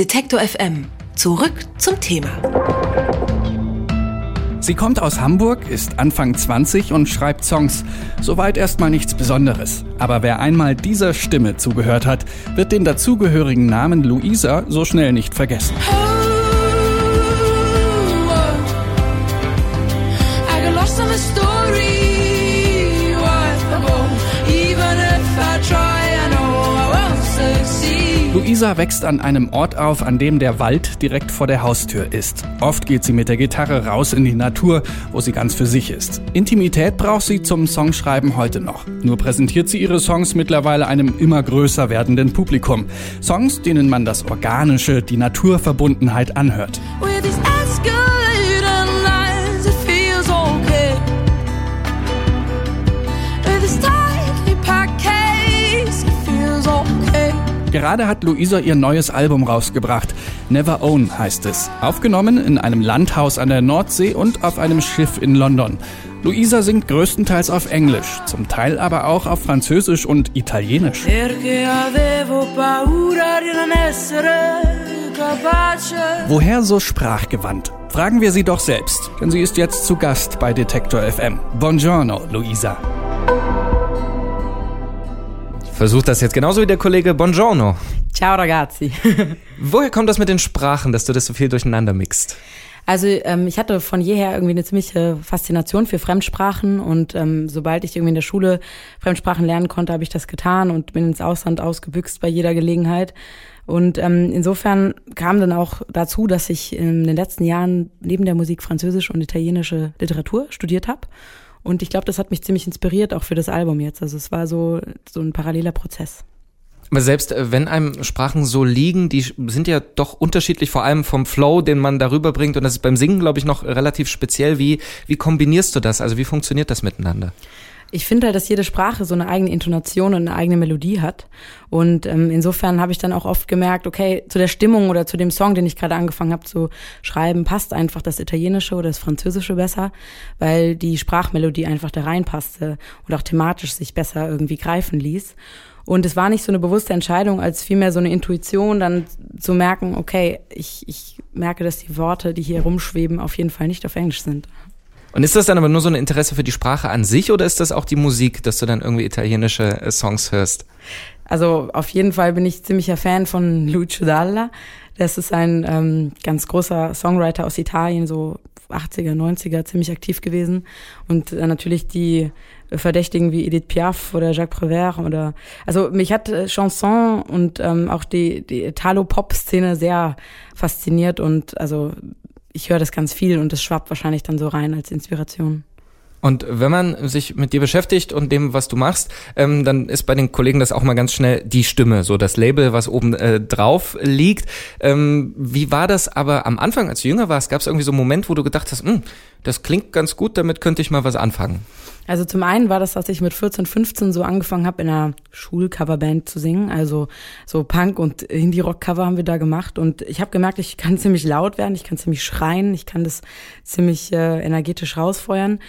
Detektor FM. Zurück zum Thema. Sie kommt aus Hamburg, ist Anfang 20 und schreibt Songs. Soweit erstmal nichts Besonderes. Aber wer einmal dieser Stimme zugehört hat, wird den dazugehörigen Namen Luisa so schnell nicht vergessen. Luisa wächst an einem Ort auf, an dem der Wald direkt vor der Haustür ist. Oft geht sie mit der Gitarre raus in die Natur, wo sie ganz für sich ist. Intimität braucht sie zum Songschreiben heute noch. Nur präsentiert sie ihre Songs mittlerweile einem immer größer werdenden Publikum. Songs, denen man das Organische, die Naturverbundenheit anhört. Gerade hat Luisa ihr neues Album rausgebracht. Never Own heißt es. Aufgenommen in einem Landhaus an der Nordsee und auf einem Schiff in London. Luisa singt größtenteils auf Englisch, zum Teil aber auch auf Französisch und Italienisch. Woher so sprachgewandt? Fragen wir sie doch selbst, denn sie ist jetzt zu Gast bei Detektor FM. Buongiorno, Luisa. Versucht das jetzt genauso wie der Kollege Buongiorno. Ciao ragazzi. Woher kommt das mit den Sprachen, dass du das so viel durcheinander mixt? Also ähm, ich hatte von jeher irgendwie eine ziemliche Faszination für Fremdsprachen und ähm, sobald ich irgendwie in der Schule Fremdsprachen lernen konnte, habe ich das getan und bin ins Ausland ausgebüxt bei jeder Gelegenheit. Und ähm, insofern kam dann auch dazu, dass ich in den letzten Jahren neben der Musik französische und italienische Literatur studiert habe und ich glaube, das hat mich ziemlich inspiriert, auch für das Album jetzt. Also es war so, so ein paralleler Prozess. Aber selbst äh, wenn einem Sprachen so liegen, die sind ja doch unterschiedlich, vor allem vom Flow, den man darüber bringt. Und das ist beim Singen, glaube ich, noch relativ speziell. Wie, wie kombinierst du das? Also wie funktioniert das miteinander? Ich finde halt, dass jede Sprache so eine eigene Intonation und eine eigene Melodie hat. Und ähm, insofern habe ich dann auch oft gemerkt, okay, zu der Stimmung oder zu dem Song, den ich gerade angefangen habe zu schreiben, passt einfach das Italienische oder das Französische besser, weil die Sprachmelodie einfach da reinpasste und auch thematisch sich besser irgendwie greifen ließ. Und es war nicht so eine bewusste Entscheidung, als vielmehr so eine Intuition, dann zu merken, okay, ich, ich merke, dass die Worte, die hier rumschweben, auf jeden Fall nicht auf Englisch sind. Und ist das dann aber nur so ein Interesse für die Sprache an sich oder ist das auch die Musik, dass du dann irgendwie italienische äh, Songs hörst? Also auf jeden Fall bin ich ziemlicher Fan von Lucio Dalla. Das ist ein ähm, ganz großer Songwriter aus Italien, so 80er, 90er, ziemlich aktiv gewesen. Und äh, natürlich die Verdächtigen wie Edith Piaf oder Jacques Prévert oder also mich hat äh, Chanson und ähm, auch die die Italo-Pop-Szene sehr fasziniert und also ich höre das ganz viel und das schwappt wahrscheinlich dann so rein als Inspiration. Und wenn man sich mit dir beschäftigt und dem, was du machst, ähm, dann ist bei den Kollegen das auch mal ganz schnell die Stimme, so das Label, was oben äh, drauf liegt. Ähm, wie war das aber am Anfang, als du jünger warst? Gab es irgendwie so einen Moment, wo du gedacht hast, hm, das klingt ganz gut, damit könnte ich mal was anfangen? Also zum einen war das, dass ich mit 14, 15 so angefangen habe, in einer Schulcoverband zu singen. Also so Punk- und Indie-Rock-Cover haben wir da gemacht. Und ich habe gemerkt, ich kann ziemlich laut werden, ich kann ziemlich schreien, ich kann das ziemlich äh, energetisch rausfeuern.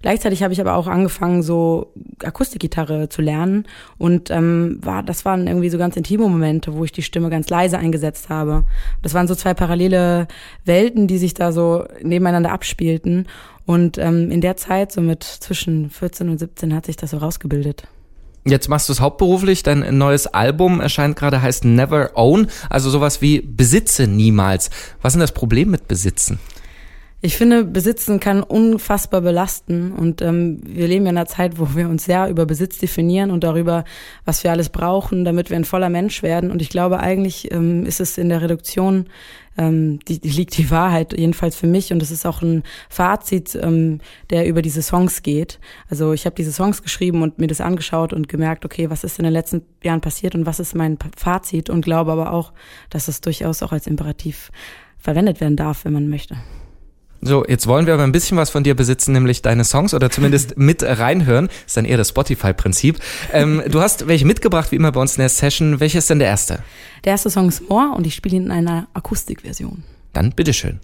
Gleichzeitig habe ich aber auch angefangen, so Akustikgitarre zu lernen. Und ähm, war, das waren irgendwie so ganz intime Momente, wo ich die Stimme ganz leise eingesetzt habe. Das waren so zwei parallele Welten, die sich da so nebeneinander abspielten. Und ähm, in der Zeit, so mit zwischen 14 und 17, hat sich das so rausgebildet. Jetzt machst du es hauptberuflich, dein neues Album erscheint gerade, heißt Never Own, also sowas wie Besitze niemals. Was ist denn das Problem mit Besitzen? Ich finde, Besitzen kann unfassbar belasten und ähm, wir leben ja in einer Zeit, wo wir uns sehr über Besitz definieren und darüber, was wir alles brauchen, damit wir ein voller Mensch werden. Und ich glaube, eigentlich ähm, ist es in der Reduktion, ähm, die, die liegt die Wahrheit, jedenfalls für mich. Und es ist auch ein Fazit, ähm, der über diese Songs geht. Also ich habe diese Songs geschrieben und mir das angeschaut und gemerkt, okay, was ist in den letzten Jahren passiert und was ist mein Fazit und glaube aber auch, dass es durchaus auch als Imperativ verwendet werden darf, wenn man möchte. So, jetzt wollen wir aber ein bisschen was von dir besitzen, nämlich deine Songs oder zumindest mit reinhören. Das ist dann eher das Spotify-Prinzip. Ähm, du hast welche mitgebracht, wie immer bei uns in der Session. Welcher ist denn der erste? Der erste Song ist More und ich spiele ihn in einer Akustikversion. Dann bitteschön.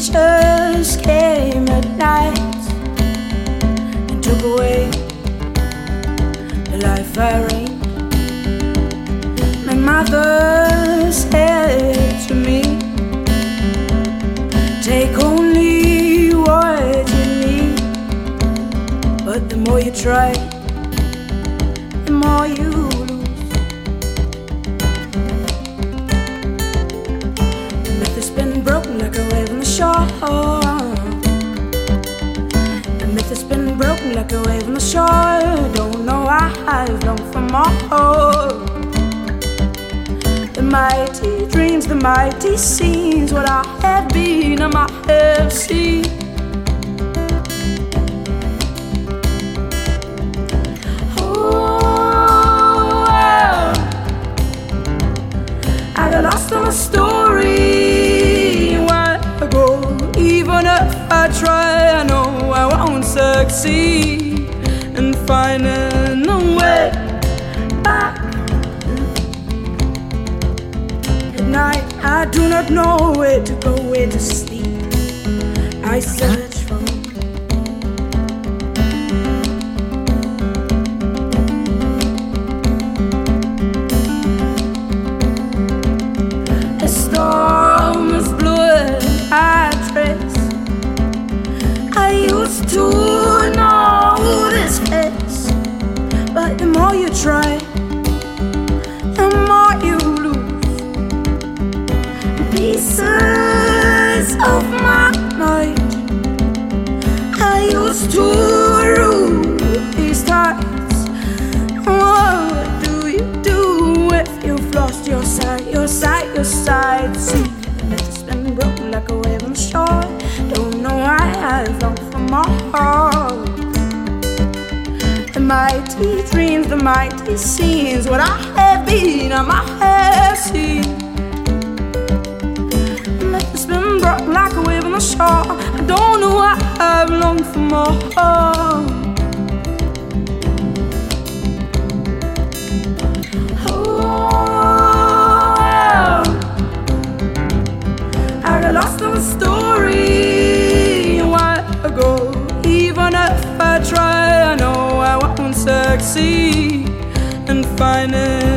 Creatures came at night and took away the life I reigned. My mother said to me, Take only what you need, but the more you try, the more you shore. The myth has been broken like a wave on the shore. Don't know why I've longed for more. The mighty dreams, the mighty scenes, what I have been, I might have seen. Oh, I got lost in a story try, I know I won't succeed in finding a way back. At night, I do not know where to go, where to sleep. I search I've longed for more. The mighty dreams, the mighty scenes, what I have been, I might have seen. It's been broken like a wave on the shore. I don't know why I've longed for more. Oh, I lost in the story in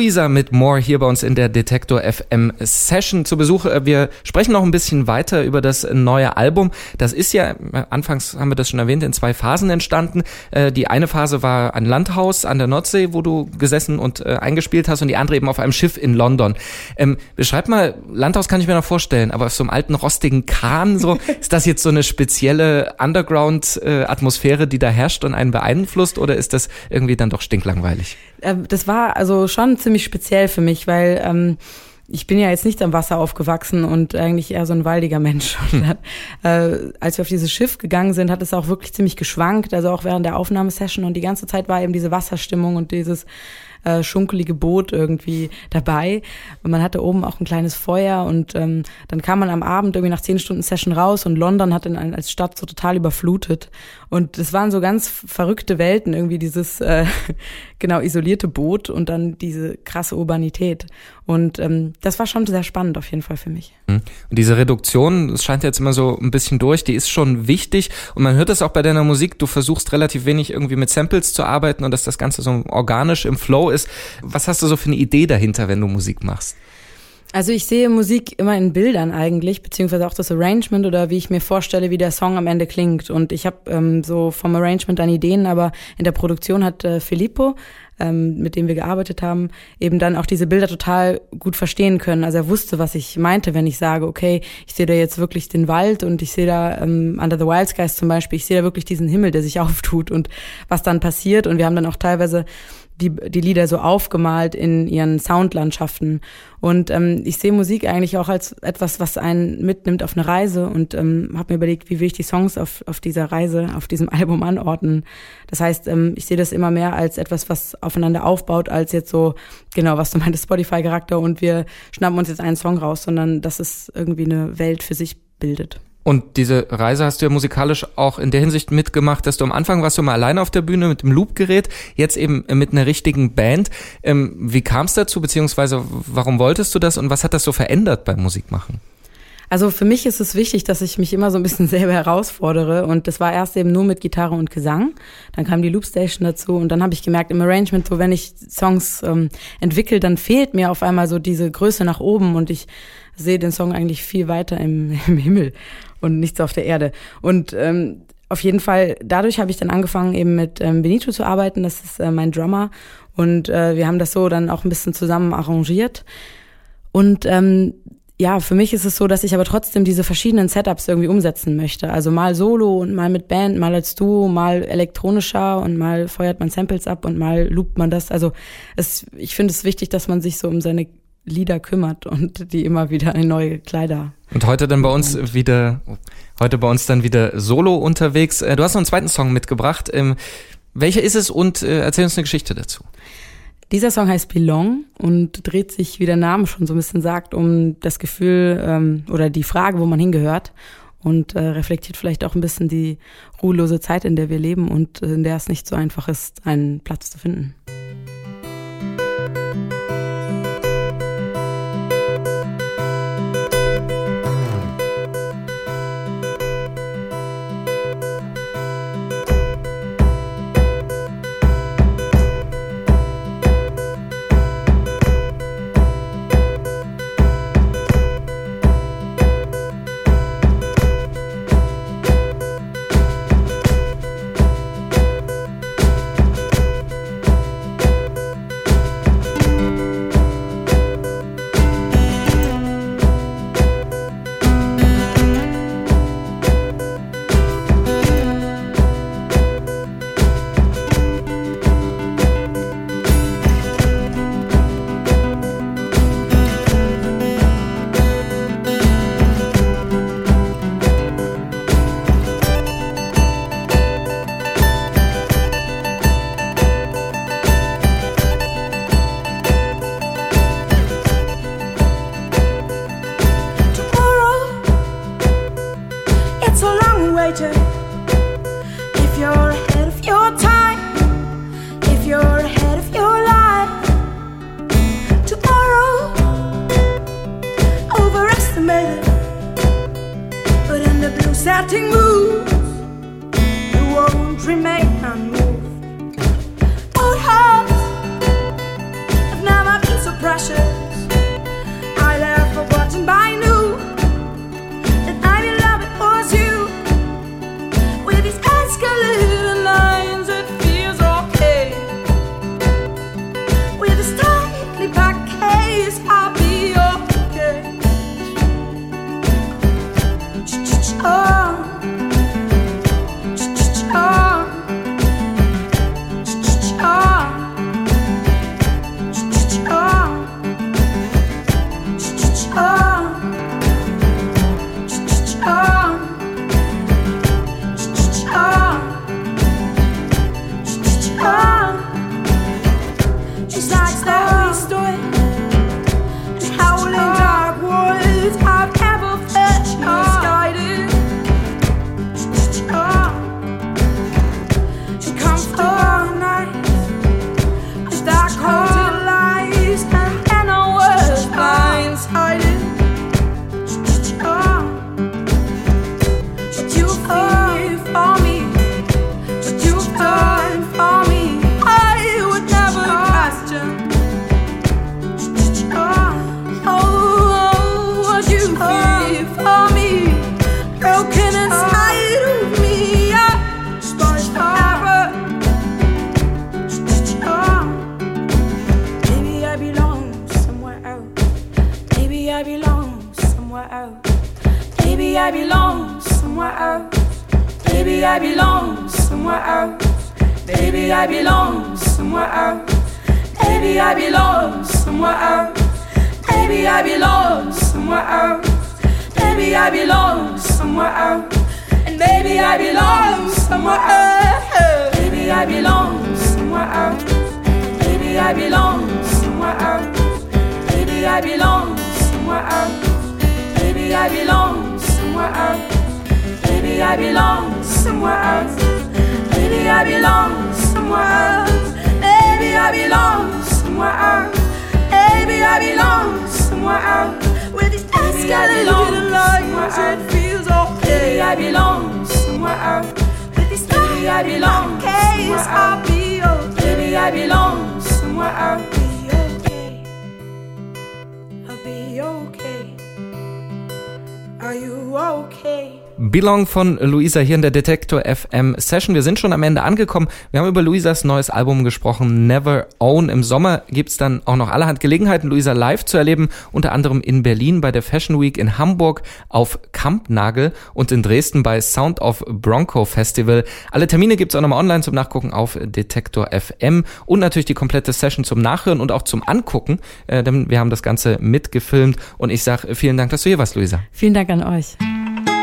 Luisa mit More hier bei uns in der Detektor FM Session zu Besuch. Äh, Wir sprechen noch ein bisschen weiter über das neue Album. Das ist ja, äh, anfangs haben wir das schon erwähnt, in zwei Phasen entstanden. Äh, Die eine Phase war ein Landhaus an der Nordsee, wo du gesessen und eingespielt hast und die andere eben auf einem Schiff in London. Ähm, beschreib mal, Landhaus kann ich mir noch vorstellen, aber auf so einem alten rostigen Kahn, so, ist das jetzt so eine spezielle Underground-Atmosphäre, die da herrscht und einen beeinflusst oder ist das irgendwie dann doch stinklangweilig? Ähm, das war also schon ziemlich speziell für mich, weil ähm, ich bin ja jetzt nicht am Wasser aufgewachsen und eigentlich eher so ein waldiger Mensch. Dann, äh, als wir auf dieses Schiff gegangen sind, hat es auch wirklich ziemlich geschwankt, also auch während der Aufnahmesession und die ganze Zeit war eben diese Wasserstimmung und dieses äh, schunkelige Boot irgendwie dabei. Und man hatte oben auch ein kleines Feuer und ähm, dann kam man am Abend irgendwie nach zehn Stunden Session raus und London hat in, als Stadt so total überflutet. Und es waren so ganz verrückte Welten, irgendwie dieses äh, genau isolierte Boot und dann diese krasse Urbanität. Und ähm, das war schon sehr spannend auf jeden Fall für mich. Mhm. Und diese Reduktion, das scheint jetzt immer so ein bisschen durch, die ist schon wichtig. Und man hört das auch bei deiner Musik, du versuchst relativ wenig irgendwie mit Samples zu arbeiten und dass das Ganze so organisch im Flow ist. Was hast du so für eine Idee dahinter, wenn du Musik machst? Also ich sehe Musik immer in Bildern eigentlich, beziehungsweise auch das Arrangement oder wie ich mir vorstelle, wie der Song am Ende klingt. Und ich habe ähm, so vom Arrangement dann Ideen, aber in der Produktion hat äh, Filippo, ähm, mit dem wir gearbeitet haben, eben dann auch diese Bilder total gut verstehen können. Also er wusste, was ich meinte, wenn ich sage, okay, ich sehe da jetzt wirklich den Wald und ich sehe da ähm, Under the Wild Skies zum Beispiel, ich sehe da wirklich diesen Himmel, der sich auftut und was dann passiert. Und wir haben dann auch teilweise die, die Lieder so aufgemalt in ihren Soundlandschaften. Und ähm, ich sehe Musik eigentlich auch als etwas, was einen mitnimmt auf eine Reise und ähm, habe mir überlegt, wie will ich die Songs auf, auf dieser Reise, auf diesem Album anordnen. Das heißt, ähm, ich sehe das immer mehr als etwas, was aufeinander aufbaut, als jetzt so, genau, was du meintest, Spotify-Charakter und wir schnappen uns jetzt einen Song raus, sondern dass es irgendwie eine Welt für sich bildet. Und diese Reise hast du ja musikalisch auch in der Hinsicht mitgemacht, dass du am Anfang warst du mal alleine auf der Bühne mit dem Loop-Gerät, jetzt eben mit einer richtigen Band. Ähm, wie kam es dazu, beziehungsweise warum wolltest du das und was hat das so verändert beim Musikmachen? Also für mich ist es wichtig, dass ich mich immer so ein bisschen selber herausfordere und das war erst eben nur mit Gitarre und Gesang. Dann kam die Loopstation dazu und dann habe ich gemerkt im Arrangement, so wenn ich Songs ähm, entwickle, dann fehlt mir auf einmal so diese Größe nach oben und ich sehe den Song eigentlich viel weiter im, im Himmel und nichts auf der Erde. Und ähm, auf jeden Fall, dadurch habe ich dann angefangen, eben mit ähm, Benito zu arbeiten. Das ist äh, mein Drummer. Und äh, wir haben das so dann auch ein bisschen zusammen arrangiert. Und ähm, ja, für mich ist es so, dass ich aber trotzdem diese verschiedenen Setups irgendwie umsetzen möchte. Also mal solo und mal mit Band, mal als Duo, mal elektronischer und mal feuert man Samples ab und mal loopt man das. Also es, ich finde es wichtig, dass man sich so um seine Lieder kümmert und die immer wieder in neue Kleider. Und heute dann bei uns wieder, heute bei uns dann wieder solo unterwegs. Äh, du hast noch einen zweiten Song mitgebracht. Ähm, welcher ist es und äh, erzähl uns eine Geschichte dazu. Dieser Song heißt Belong und dreht sich, wie der Name schon so ein bisschen sagt, um das Gefühl ähm, oder die Frage, wo man hingehört und äh, reflektiert vielleicht auch ein bisschen die ruhelose Zeit, in der wir leben und in der es nicht so einfach ist, einen Platz zu finden. Maybe I belong somewhere else. Maybe I belong somewhere else. Maybe I belong somewhere else. Maybe I belong somewhere else. Maybe I belong somewhere else. And maybe I belong somewhere else. Maybe I belong somewhere else. Maybe I belong somewhere else. Maybe I belong somewhere else. Maybe I belong somewhere else. Maybe I belong somewhere else. Maybe I belong somewhere else. Maybe I belong somewhere else. Maybe I belong somewhere else. With these escalating lines, it feels okay. Maybe I belong somewhere else. With these maybe I belong somewhere I'll be okay. Maybe I belong somewhere else. Be okay. I'll be okay. Are you okay? Belong von Luisa hier in der Detektor FM Session. Wir sind schon am Ende angekommen. Wir haben über Luisas neues Album gesprochen, Never Own. Im Sommer gibt's dann auch noch allerhand Gelegenheiten, Luisa live zu erleben, unter anderem in Berlin bei der Fashion Week, in Hamburg auf Kampnagel und in Dresden bei Sound of Bronco Festival. Alle Termine gibt's auch nochmal online zum Nachgucken auf Detektor FM und natürlich die komplette Session zum Nachhören und auch zum Angucken, äh, denn wir haben das Ganze mitgefilmt und ich sage vielen Dank, dass du hier warst, Luisa. Vielen Dank an euch.